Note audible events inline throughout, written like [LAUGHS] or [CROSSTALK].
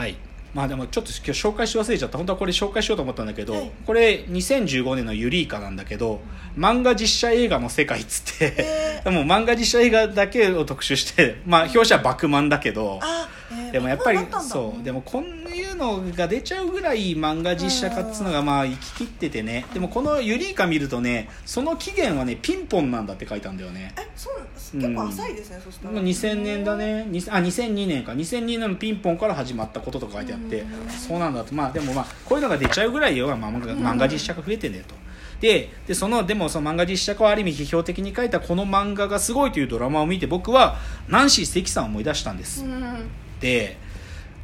はい。まあでもちょっと今日紹介し忘れちゃった。本当はこれ紹介しようと思ったんだけど、はい。これ2015年のユリイカなんだけど漫画実写映画の世界っつって、へ [LAUGHS] でも漫画実写映画だけを特集してまあ表紙はバクマンだけど、あ、えーでもやっぱりそう。でもこういうのが出ちゃうぐらい漫画実写化っつうのがまあ生き切っててね。でもこのユリイカ見るとねその期限はねピンポンなんだって書いたんだよね。えそう結構浅いですね、そしたら。2000年だね。にあ2002年か。2002年のピンポンから始まったこととか書いてあって。うん。そうなんだと。まあでもまあこういうのが出ちゃうぐらいよ、まあ、漫画実写化増えてんだよと。ででそのでもその漫画実写化をある意味批評的に書いたこの漫画がすごいというドラマを見て僕はナンシー関さんを思い出したんです、うん。で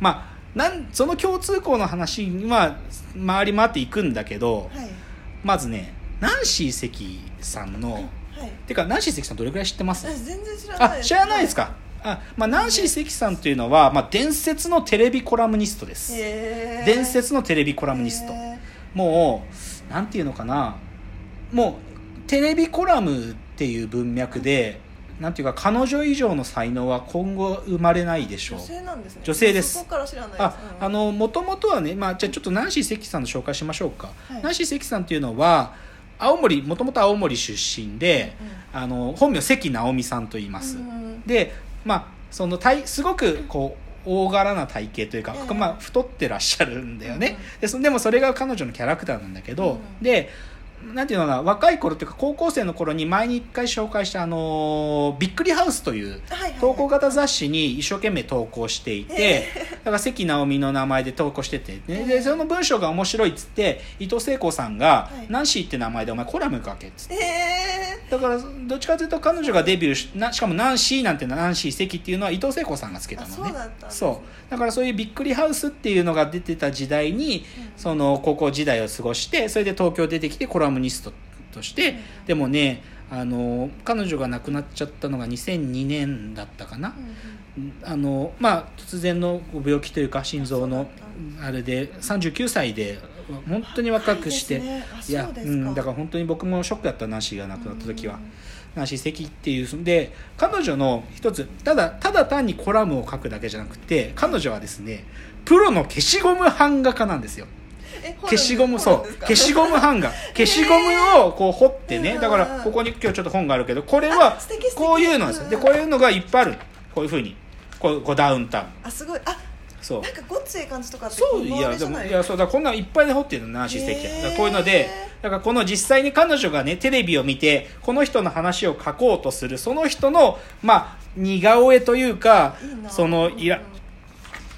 まあなんその共通項の話には回り回っていくんだけどはい。まずねナンシー関さんの、はい。てかナンシー関さんどれくらい知ってます？私全然知らない。あ知らないですか、あまあ、ナンシー関さんというのは、まあ、伝説のテレビコラムニストです。伝説のテレビコラムニスト。へもうなんていうのかな？もうテレビコラムっていう文脈でなんていうか彼女以上の才能は今後生まれないでしょう。ー女性なんですね。女性です。そこから知らない。ですあうん。あのもともとはね、まあ、じゃあちょっとナンシー関さんの紹介しましょうか、はい。ナンシー関さんっていうのは青森もともと青森出身で、あの本名関直美さんと言います、うんでまあその体すごくこう大柄な体型というか、ええ。まあ、太ってらっしゃるんだよね、うんでそでもそれが彼女のキャラクターなんだけど、うん。でなんていうのかな若い頃っていうか高校生の頃に前に一回紹介した、あのーびっくりハウスという投稿型雑誌に一生懸命投稿していて、だから関直美の名前で投稿してて、ね、ええ。でその文章が面白いっつって伊藤聖子さんがはい「ナンシーって名前でお前コラム書け」っつって。えだからどっちかというと彼女がデビューしなしかもナンシーなんてナンシー関っていうのは伊藤聖子さんがつけたのね。あそうだったんですね。そう。だからそういうびっくりハウスっていうのが出てた時代に、その高校時代を過ごしてそれで東京出てきてコラムニストとして、うん。でもねあの彼女が亡くなっちゃったのが2002年だったかな、ーうん。あのまあ突然のご病気というか心臓のあれで39歳で本当に若くして、若いやそうん、だから本当に僕もショックだったナンシーが亡くなった時は、うん。ナンシー関っていうで彼女の一つただただ単にコラムを書くだけじゃなくて彼女はですねプロの消しゴム版画家なんですよ。え消しゴムそう。消しゴゴム版画。[LAUGHS] 消しゴムをこう彫ってねうんだからここに今日ちょっと本があるけどこれはこういうのです。よでうんこういうのがいっぱいある。こういうふうに。こうこうダウンタウン。あすごい。あそう。なんかごっつい感じとかってそうい？やでもいやそうだこんなんいっぱいで彫ってるのナンシー関は。だからこういうのでだからこの実際に彼女がねテレビを見てこの人の話を書こうとするその人のまあ似顔絵というかそのイラうん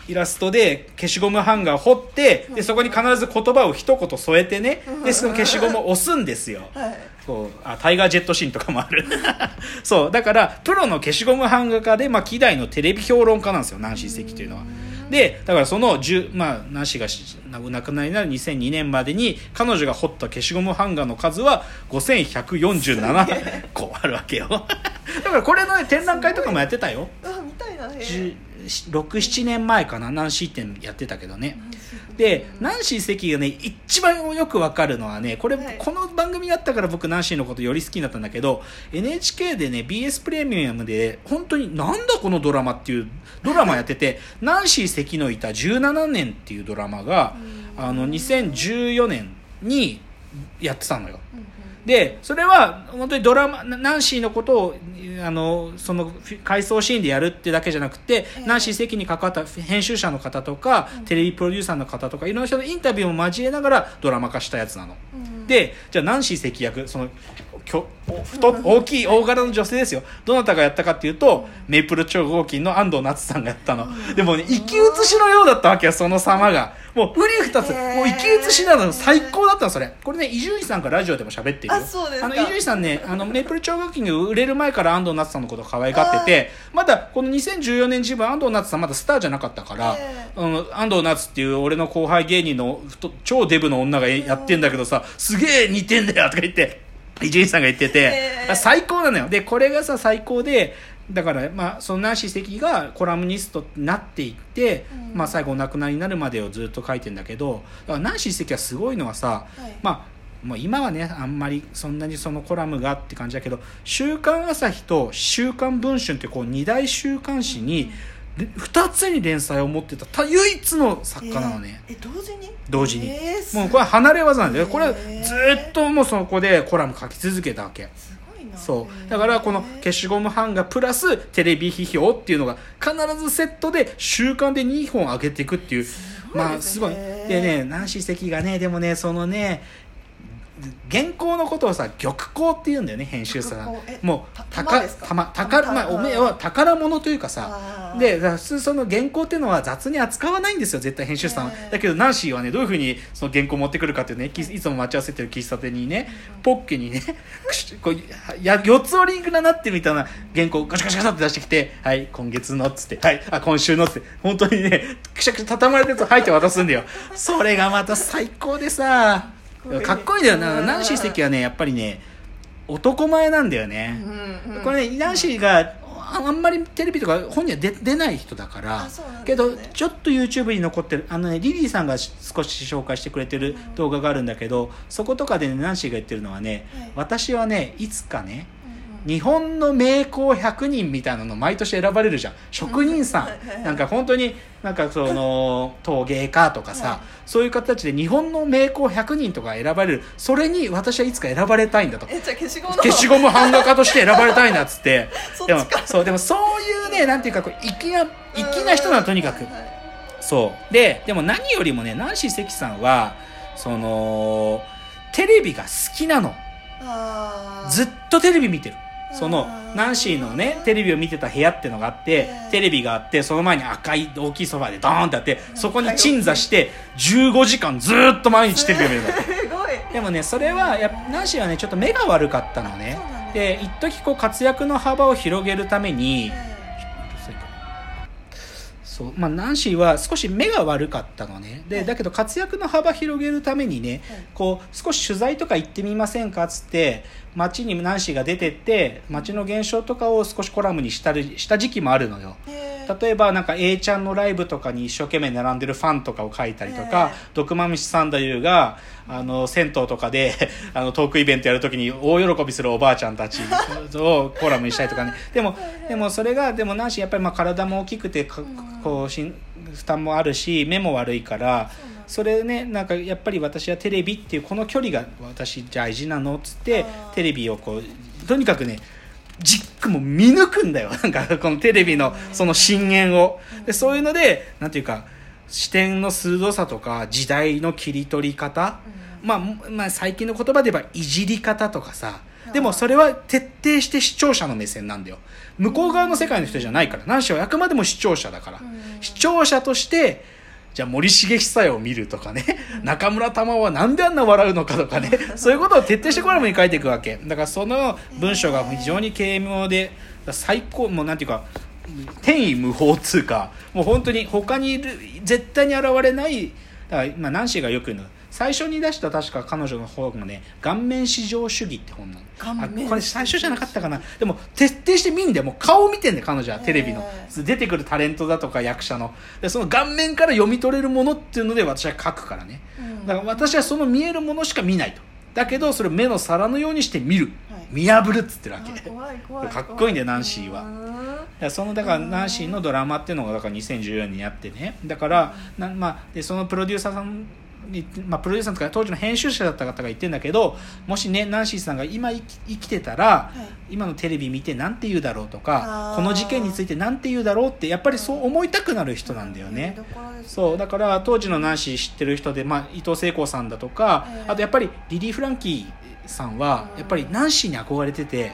イラストで消しゴムハンガーを彫ってでそこに必ず言葉を一言添えてねでその消しゴムを押すんですよ。[LAUGHS] はい。こうあタイガージェットシーンとかもある。[LAUGHS] そうだからプロの消しゴム版画家で、まあ、希代のテレビ評論家なんですよナンシー関というのはでだからその10、まあ、ナンシーがし亡くなりになる2002年までに彼女が彫った消しゴム版画の数は5147 [LAUGHS] 個あるわけよ。だからこれの、ね、展覧会とかもやってたよ。あ見たいなへ67年前かなナンシー展やってたけどね。でナンシー関がね一番よくわかるのはねこれ、はい。この番組があったから僕ナンシーのことより好きになったんだけど NHK でね BS プレミアムで本当になんだこのドラマっていうドラマやってて [LAUGHS] ナンシー関のいた17年っていうドラマがあの2014年にやってたのよでそれは本当にドラマナナンシーのことをあのその回想シーンでやるってだけじゃなくて、ええ。ナンシー関に関わった編集者の方とか、テレビプロデューサーの方とかいろんな人のインタビューも交えながらドラマ化したやつなの。でじゃあナンシー関役そのきょお太大きい大柄の女性ですよ。どなたがやったかっていうとメイプル超合金の安藤夏さんがやったの。でもね生き写しのようだったわけよその様が。もううり二つ。もう生き写しなの最高だったのそれ。これね伊集院さんがラジオでも喋ってるよ。あそうですか。あの伊集院さんねあのメイプル超合金が売れる前から安藤夏さんのことを可愛がっててまだこの2014年自分安藤夏さんまだスターじゃなかったから、えあの安藤夏っていう俺の後輩芸人の太超デブの女がやってんだけどさすげえ似てんだよとか言って伊集院さんが言ってて、へー。あ最高なのよ。でこれがさ最高でだから、まあ、そのナンシー関がコラムニストになっていって、うん。まあ、最後お亡くなりになるまでをずっと書いてんだけどだからナンシー関はすごいのはさ、はい。まあもう今はねあんまりそんなにそのコラムがって感じだけど「週刊朝日」と「週刊文春」ってこう二大週刊誌に2つに連載を持ってたた唯一の作家なのね、えーえ同時に？同時に。えーすもうこれは離れ技なんだよ。これずーっともうそこでコラム書き続けたわけ。すごいな。そう。だからこの消しゴム版画プラステレビ批評っていうのが必ずセットで週間で2本上げていくっていう。まあすごい。ですねでねナンシー関がねでもねそのね原稿のことをさ玉稿って言うんだよね編集者が。玉稿？えもう宝まあ玉おめえは宝物というかさ。で普通その原稿っていうのは雑に扱わないんですよ絶対編集者さんは、ええだけどナンシーはねどういうふうにその原稿持ってくるかっていうねきい。つも待ち合わせてる喫茶店にねポッケにね [LAUGHS] こうや四つ折りになってるみたいな原稿をガシャガシャガシャって出してきて「はい今月の」っつって「はいあ今週の」っつって本当にねくしゃくしゃ畳まれてると入って渡すんだよ。それがまた最高でさ。こい [LAUGHS] いかっこいいんだよな。うんナンシー関はねやっぱりね男前なんだよね、うんうん。これねナンシーがああんまりテレビとか本には出出ない人だから、あそうなんけどちょっと YouTube に残ってるあのねリリーさんがし少し紹介してくれてる動画があるんだけど、そことかでねナンシーが言ってるのはね、はい。私はねいつかねうん日本の名工100人みたいなの毎年選ばれるじゃん。職人さん、[LAUGHS] はいはいはい。なんか本当になんかその陶芸家とかさ、はい。そういう形で日本の名工100人とか選ばれる。それに私はいつか選ばれたいんだと。消しゴムの。消しゴム版画家として選ばれたいなっつって。[LAUGHS] でもそうでもそういうねなんていうかこう粋な粋な人なのとにかくはいはい。そう。ででも何よりもねナンシー関さんはそのテレビが好きなの。ずっとテレビ見てるそのナンシーのねテレビを見てた部屋ってのがあってええ。テレビがあってその前に赤い大きいソファでドーンってあってそこに鎮座して15時間ずーっと毎日テレビを見るんだってすごい。でもねそれはやナンシーはねちょっと目が悪かったのね。で一時こう活躍の幅を広げるためにえそう。まあ、ナンシーは少し目が悪かったのね。はい。でだけど活躍の幅広げるためにね、はい。こう少し取材とか行ってみませんかっつって街にナンシーが出てって街の現象とかを少しコラムにしたりした時期もあるのよ。ええ例えばなんか A ちゃんのライブとかに一生懸命並んでるファンとかを書いたりとか、ええ。毒まみしサンダユーがあの銭湯とかで [LAUGHS] あのトークイベントやるときに大喜びするおばあちゃんたちをコラムにしたりとかね。[LAUGHS] でもでもそれがでもナンシーやっぱりまあ体も大きくてかこうしん負担もあるし目も悪いからそれねなんかやっぱり私はテレビっていうこの距離が私大事なのっつってテレビをこうとにかくねじっくも見抜くんだよ。なんかこのテレビのその深淵を。でそういうのでなんていうか視点の鋭さとか時代の切り取り方、まあ、まあ最近の言葉で言えばいじり方とかさ。でもそれは徹底して視聴者の目線なんだよ。向こう側の世界の人じゃないから。何しろあくまでも視聴者だから。うん。視聴者としてじゃあ森重久代を見るとかね。[LAUGHS] 中村玉緒はなんであんな笑うのかとかね。[LAUGHS] そういうことを徹底してコラムに書いていくわけ。だからその文章が非常に軽妙で最高もうなんていうか天意無法っつうかもう本当に他にいる絶対に現れないだから今ナンシーがよく言うの最初に出した確か彼女の方がね「顔面至上主義」って本なのこれ最初じゃなかったかな。でも徹底して見んでもう顔見てんだよ彼女はテレビの、え出てくるタレントだとか役者の。でその顔面から読み取れるものっていうので私は書くからね。うん。だから私はその見えるものしか見ないと。だけどそれを目の皿のようにして見る、はい。見破るっつってるわけ。かっこいいんだよナンシーは。うん。だそのだからナンシーのドラマっていうのがだから2014年にあってね。だからな、まあ、でそのプロデューサーさんに、まあ、プロデューサーとか当時の編集者だった方が言ってるんだけどもしねナンシーさんが今生きてたら、はい。今のテレビ見て何て言うだろうとかこの事件について何て言うだろうってやっぱりそう思いたくなる人なんだよね。見どころですね。そうだから当時のナンシー知ってる人で、まあ、伊藤聖子さんだとか、ええあとやっぱりリリー・フランキーさんはうん。やっぱりナンシーに憧れてて、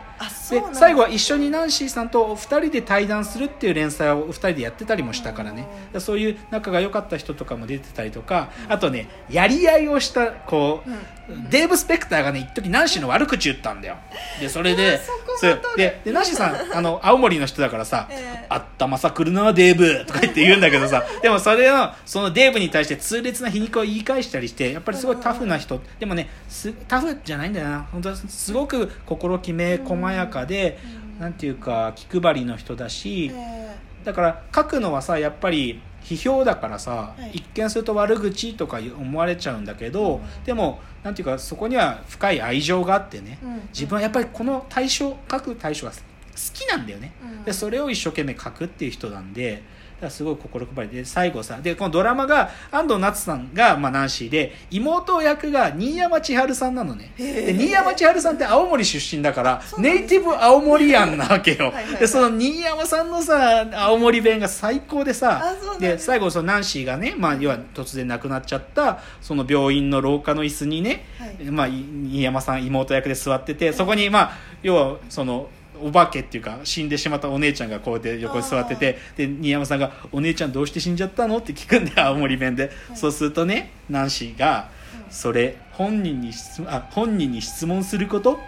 うんだ。最後は一緒にナンシーさんと2人で対談するっていう連載を2人でやってたりもしたからね。うん。そういう仲が良かった人とかも出てたりとかあとねやり合いをしたこう、うん。デーブ・スペクターがね一時ナンシーの悪口言ったんだよ。でそれでそうででナンシーさん [LAUGHS] あの青森の人だからさええ。あったまさくるなデーブとか言って言うんだけどさ [LAUGHS] でもそれをそのデーブに対して痛烈な皮肉を言い返したりしてやっぱりすごいタフな人。でもねすタフじゃないんだよな。本当はすごく心きめ細やかでうん。なんていうか気配りの人だしえ。だから書くのはさやっぱり批評だからさ、はい。一見すると悪口とか思われちゃうんだけど、うん。でもなんていうかそこには深い愛情があってね、うん。自分はやっぱりこの対象書く対象が好きなんだよね、うん。でそれを一生懸命書くっていう人なんでらすごい心配りで最後さでこのドラマが安藤夏さんが、まあ、ナンシーで妹役が新山千春さんなのね。で新山千春さんって青森出身だからネイティブ青森アンなわけよ。でその新山さんのさ青森弁が最高でさで最後そのナンシーがね、まあ、要は突然亡くなっちゃったその病院の廊下の椅子にね、はい。まあ、い新山さん妹役で座っててそこにまあ要はそのお化けっていうか死んでしまったお姉ちゃんがこうやって横に座っててで新山さんが「お姉ちゃんどうして死んじゃったの?」って聞くんで青森弁で、そうするとねナンシーが「それ本人に質問あ本人に質問すること?」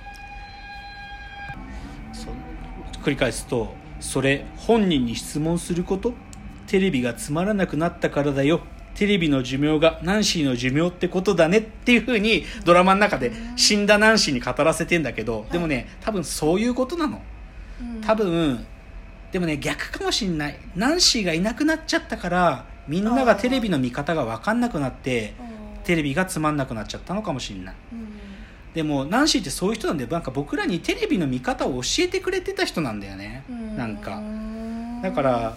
繰り返すと「それ本人に質問すること？テレビがつまらなくなったからだよ」テレビの寿命がナンシーの寿命ってことだねっていうふうにドラマの中で死んだナンシーに語らせてんだけどでもね多分そういうことなの。うん。多分でもね逆かもしんない。ナンシーがいなくなっちゃったからみんながテレビの見方が分かんなくなってテレビがつまんなくなっちゃったのかもしんない。うん。でもナンシーってそういう人なんでなんか僕らにテレビの見方を教えてくれてた人なんだよね。うん。なんか。だから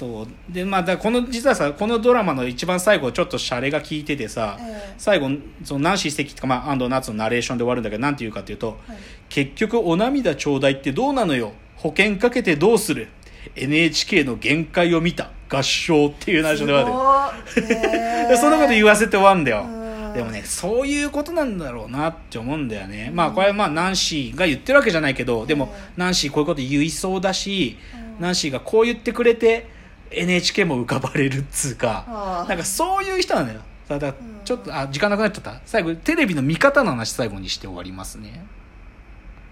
そう。でまあだこの実はさこのドラマの一番最後ちょっとシャレが効いててさ、ええ。最後そのナンシー関とか、まあ、安藤夏のナレーションで終わるんだけどなんて言うかっていうと、はい。結局お涙ちょうだいってどうなのよ？保険かけてどうする？NHK の限界を見た合唱っていう内緒で終わすごいるへでそんなこと言わせて終わるんだよ。うん。でもねそういうことなんだろうなって思うんだよね。まあこれはまあナンシーが言ってるわけじゃないけどでもナンシーこういうこと言いそうだしうん。ナンシーがこう言ってくれて NHK も浮かばれるっつうかなんかそういう人なんだよだちょっとあ時間なくなっちゃった。最後テレビの見方の話最後にして終わりますね